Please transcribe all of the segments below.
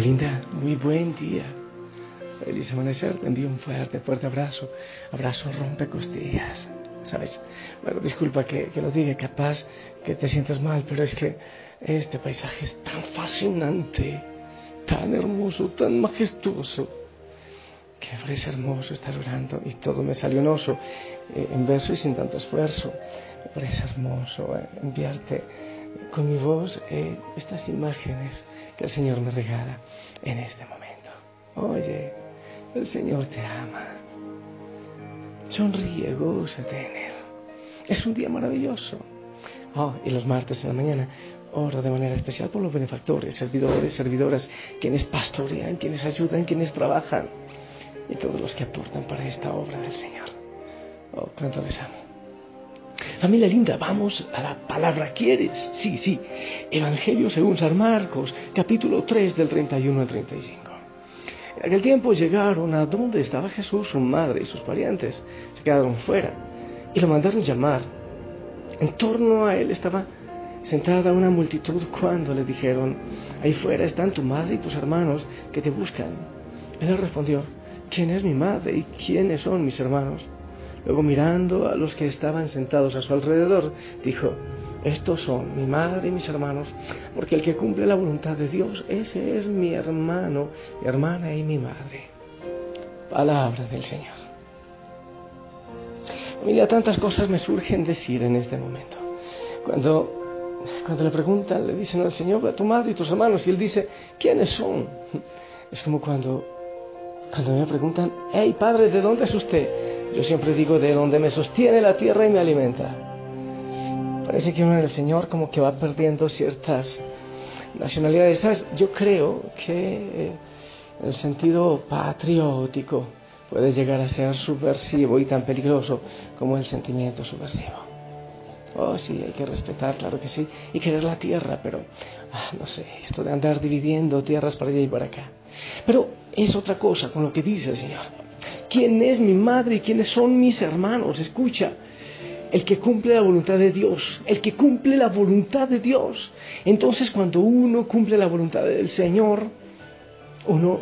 Linda, muy buen día. Feliz amanecer, te envío un fuerte, fuerte abrazo. Abrazo rompe costillas. ¿Sabes? Bueno, disculpa que, que lo diga, capaz que te sientas mal, pero es que este paisaje es tan fascinante, tan hermoso, tan majestuoso, que parece hermoso estar orando y todo me salió en oso, eh, en verso y sin tanto esfuerzo. Me parece hermoso eh, enviarte con mi voz eh, estas imágenes que el Señor me regala en este momento. Oye, el Señor te ama. Sonríe, gózate en Él. Es un día maravilloso. Oh, y los martes en la mañana oro de manera especial por los benefactores, servidores, servidoras, quienes pastorean, quienes ayudan, quienes trabajan y todos los que aportan para esta obra del Señor. Oh, cuánto les amo. Familia linda, vamos a la palabra quieres. Sí, sí. Evangelio según San Marcos, capítulo 3 del 31 al 35. En aquel tiempo llegaron a donde estaba Jesús, su madre y sus parientes. Se quedaron fuera y lo mandaron llamar. En torno a él estaba sentada una multitud cuando le dijeron, ahí fuera están tu madre y tus hermanos que te buscan. Él respondió, ¿quién es mi madre y quiénes son mis hermanos? Luego mirando a los que estaban sentados a su alrededor, dijo, estos son mi madre y mis hermanos, porque el que cumple la voluntad de Dios, ese es mi hermano, mi hermana y mi madre. Palabra del Señor. Mira, tantas cosas me surgen decir en este momento. Cuando, cuando le preguntan, le dicen al Señor, a tu madre y tus hermanos, y Él dice, ¿quiénes son? Es como cuando, cuando me preguntan, hey Padre, ¿de dónde es usted? Yo siempre digo de donde me sostiene la tierra y me alimenta. Parece que uno en el Señor como que va perdiendo ciertas nacionalidades. Yo creo que eh, el sentido patriótico puede llegar a ser subversivo y tan peligroso como el sentimiento subversivo. Oh, sí, hay que respetar, claro que sí, y querer la tierra, pero, ah, no sé, esto de andar dividiendo tierras para allá y para acá. Pero es otra cosa con lo que dice el Señor quién es mi madre y quiénes son mis hermanos. Escucha, el que cumple la voluntad de Dios, el que cumple la voluntad de Dios. Entonces cuando uno cumple la voluntad del Señor, uno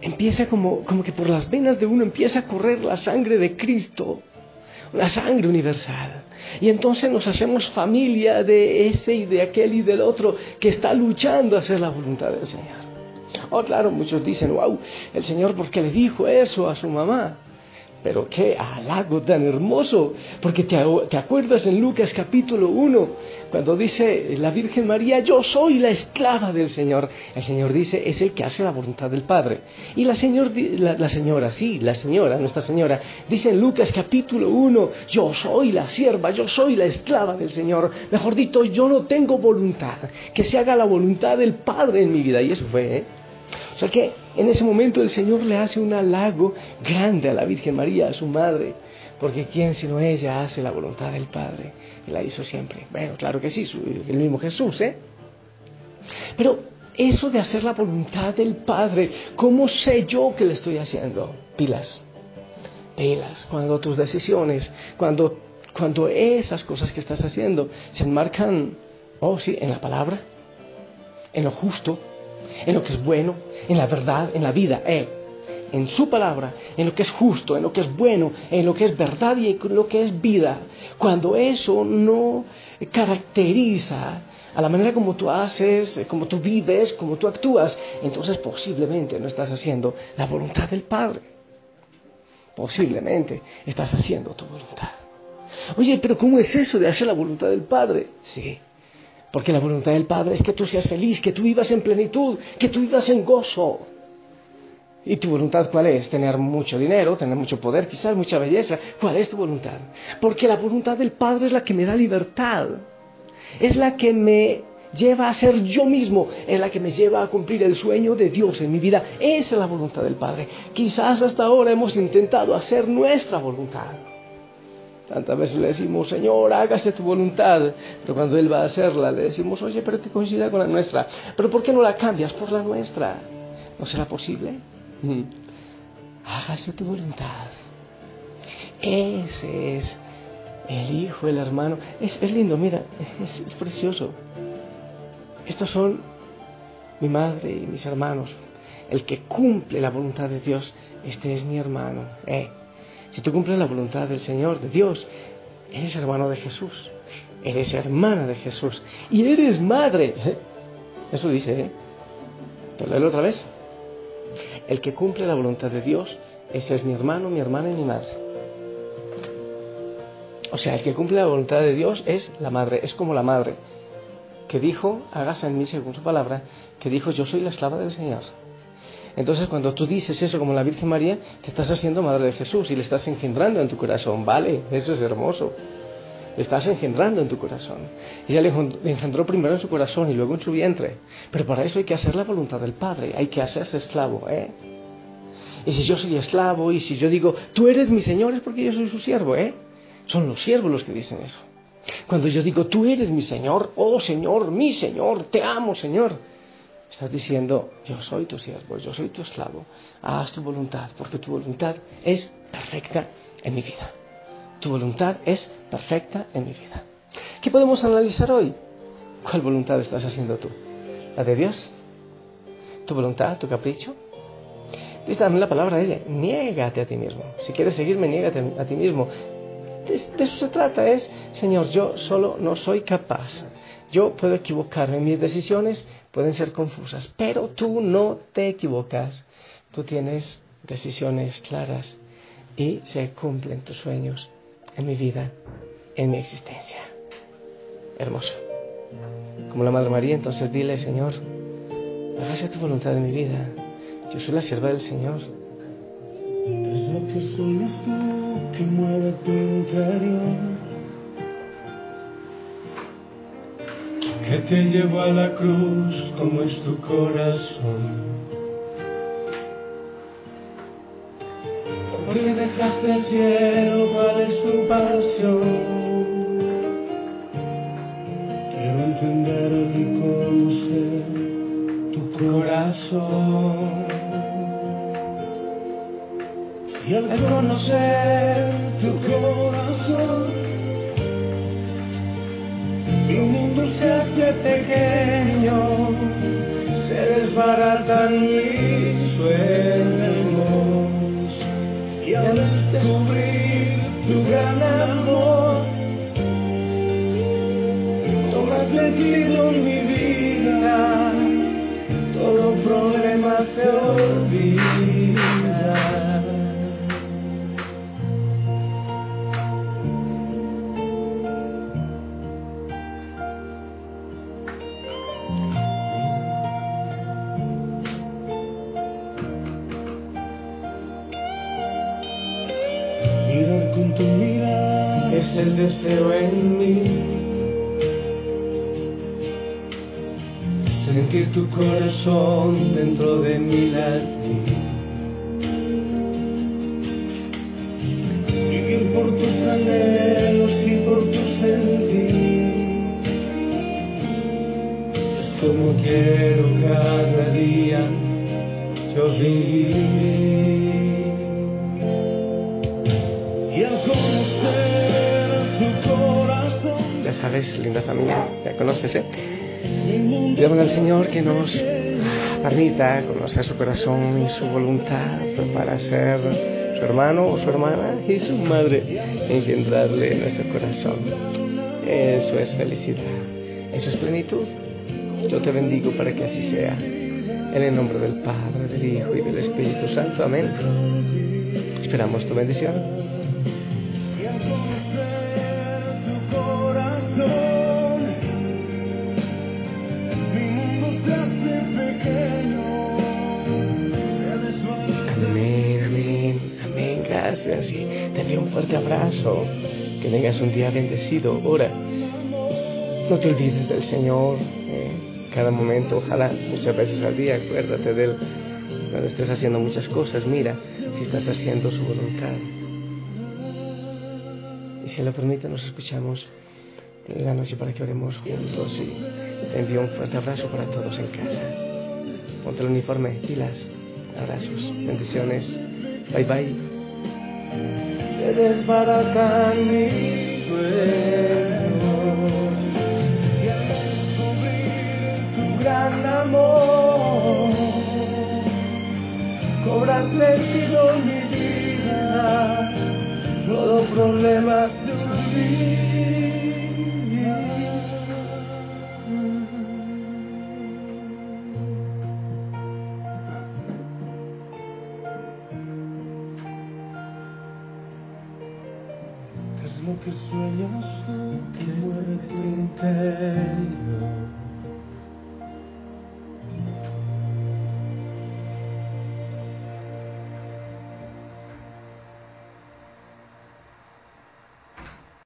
empieza como, como que por las venas de uno empieza a correr la sangre de Cristo, la sangre universal. Y entonces nos hacemos familia de ese y de aquel y del otro que está luchando a hacer la voluntad del Señor. Oh, claro, muchos dicen, wow, el Señor, ¿por qué le dijo eso a su mamá? Pero qué halago tan hermoso, porque te, te, acuerdas en Lucas capítulo 1, cuando dice la Virgen María, yo soy la esclava del Señor. El Señor dice, es el que hace la voluntad del Padre. Y la, señor, la, la señora, sí, la señora, nuestra señora, dice en Lucas capítulo 1, yo soy la sierva, yo soy la esclava del Señor. Mejor dicho, yo no tengo voluntad, que se haga la voluntad del Padre en mi vida. Y eso fue, ¿eh? O sea que en ese momento el Señor le hace un halago grande a la Virgen María, a su madre, porque ¿quién sino ella hace la voluntad del Padre? Y la hizo siempre. Bueno, claro que sí, el mismo Jesús, ¿eh? Pero eso de hacer la voluntad del Padre, ¿cómo sé yo que le estoy haciendo? Pilas, pilas, cuando tus decisiones, cuando, cuando esas cosas que estás haciendo se enmarcan, oh sí, en la palabra, en lo justo, en lo que es bueno, en la verdad, en la vida, Él. En su palabra, en lo que es justo, en lo que es bueno, en lo que es verdad y en lo que es vida. Cuando eso no caracteriza a la manera como tú haces, como tú vives, como tú actúas, entonces posiblemente no estás haciendo la voluntad del Padre. Posiblemente estás haciendo tu voluntad. Oye, pero ¿cómo es eso de hacer la voluntad del Padre? Sí, porque la voluntad del Padre es que tú seas feliz, que tú vivas en plenitud, que tú vivas en gozo. ¿Y tu voluntad cuál es? Tener mucho dinero, tener mucho poder, quizás mucha belleza. ¿Cuál es tu voluntad? Porque la voluntad del Padre es la que me da libertad. Es la que me lleva a ser yo mismo, es la que me lleva a cumplir el sueño de Dios en mi vida. Esa es la voluntad del Padre. Quizás hasta ahora hemos intentado hacer nuestra voluntad. Tantas veces le decimos, Señor, hágase tu voluntad. Pero cuando Él va a hacerla, le decimos, oye, pero te coincida con la nuestra. Pero ¿por qué no la cambias por la nuestra? ¿No será posible? Mm. Hágase tu voluntad. Ese es el hijo, el hermano. Es, lindo, mira, es, es precioso. Estos son mi madre y mis hermanos. El que cumple la voluntad de Dios, este es mi hermano. Eh, si tú cumples la voluntad del Señor, de Dios, eres hermano de Jesús, eres hermana de Jesús y eres madre. Eso dice, ¿eh? Pero léelo otra vez. El que cumple la voluntad de Dios, ese es mi hermano, mi hermana y mi madre. O sea, el que cumple la voluntad de Dios es la madre, es como la madre que dijo, hágase en mí según su palabra, que dijo, yo soy la esclava del Señor. Entonces, cuando tú dices eso como la Virgen María, te estás haciendo madre de Jesús y le estás engendrando en tu corazón. Vale, eso es hermoso. Le estás engendrando en tu corazón. Ella le engendró primero en su corazón y luego en su vientre. Pero para eso hay que hacer la voluntad del Padre, hay que hacerse esclavo, ¿eh? Y si yo soy esclavo y si yo digo, tú eres mi Señor, es porque yo soy su siervo, ¿eh? Son los siervos los que dicen eso. Cuando yo digo, tú eres mi Señor, oh Señor, mi Señor, te amo, Señor. Estás diciendo, yo soy tu siervo, yo soy tu esclavo, haz tu voluntad, porque tu voluntad es perfecta en mi vida. Tu voluntad es perfecta en mi vida. ¿Qué podemos analizar hoy? ¿Cuál voluntad estás haciendo tú? ¿La de Dios? ¿Tu voluntad, tu capricho? Dice también la palabra de ella, niégate a ti mismo. Si quieres seguirme, niégate a ti mismo. De, eso se trata, es, Señor, yo solo no soy capaz. Yo puedo equivocarme, mis decisiones pueden ser confusas, pero tú no te equivocas. Tú tienes decisiones claras y se cumplen tus sueños en mi vida, en mi existencia. Hermoso. Como la Madre María, entonces dile, Señor, hágase tu voluntad en mi vida. Yo soy la sierva del Señor. Que mueve tu interior. Que te llevó a la cruz como es tu corazón. Porque dejaste el cielo, cuál es tu pasión. Quiero entender y conocer tu corazón. Y al conocer tu corazón, mi mundo se hace pequeño, se desbaratan mis sueños. Y al descubrir tu gran amor, tomas sentido en mi deseo en mí. Sentir tu corazón dentro de mi latir. Vivir por tus anhelos y por tu sentir. Es como quiero cada día yo vivir. Y al sabes, linda familia, ya conoces, ¿eh? Pidamos al Señor que nos permita conocer su corazón y su voluntad para ser su hermano o su hermana y su madre engendrarle en nuestro corazón. Eso es felicidad, eso es plenitud. Yo te bendigo para que así sea. En el nombre del Padre, del Hijo y del Espíritu Santo. Amén. Esperamos tu bendición. Te envío un fuerte abrazo. Que tengas un día bendecido. Ora. No te olvides del Señor. eh, cada momento, ojalá, muchas veces al día, acuérdate de Él. Cuando estés haciendo muchas cosas, mira si estás haciendo su voluntad. Y si lo permite, nos escuchamos en la noche para que oremos juntos. Y te envío un fuerte abrazo para todos en casa. Ponte el uniforme, pilas, abrazos, bendiciones. Bye bye desbaratan mis sueños. Y al descubrir tu gran amor, cobra sentido mi vida, todo problema se olvida. mismo que sueñas tú que muere tu imperio.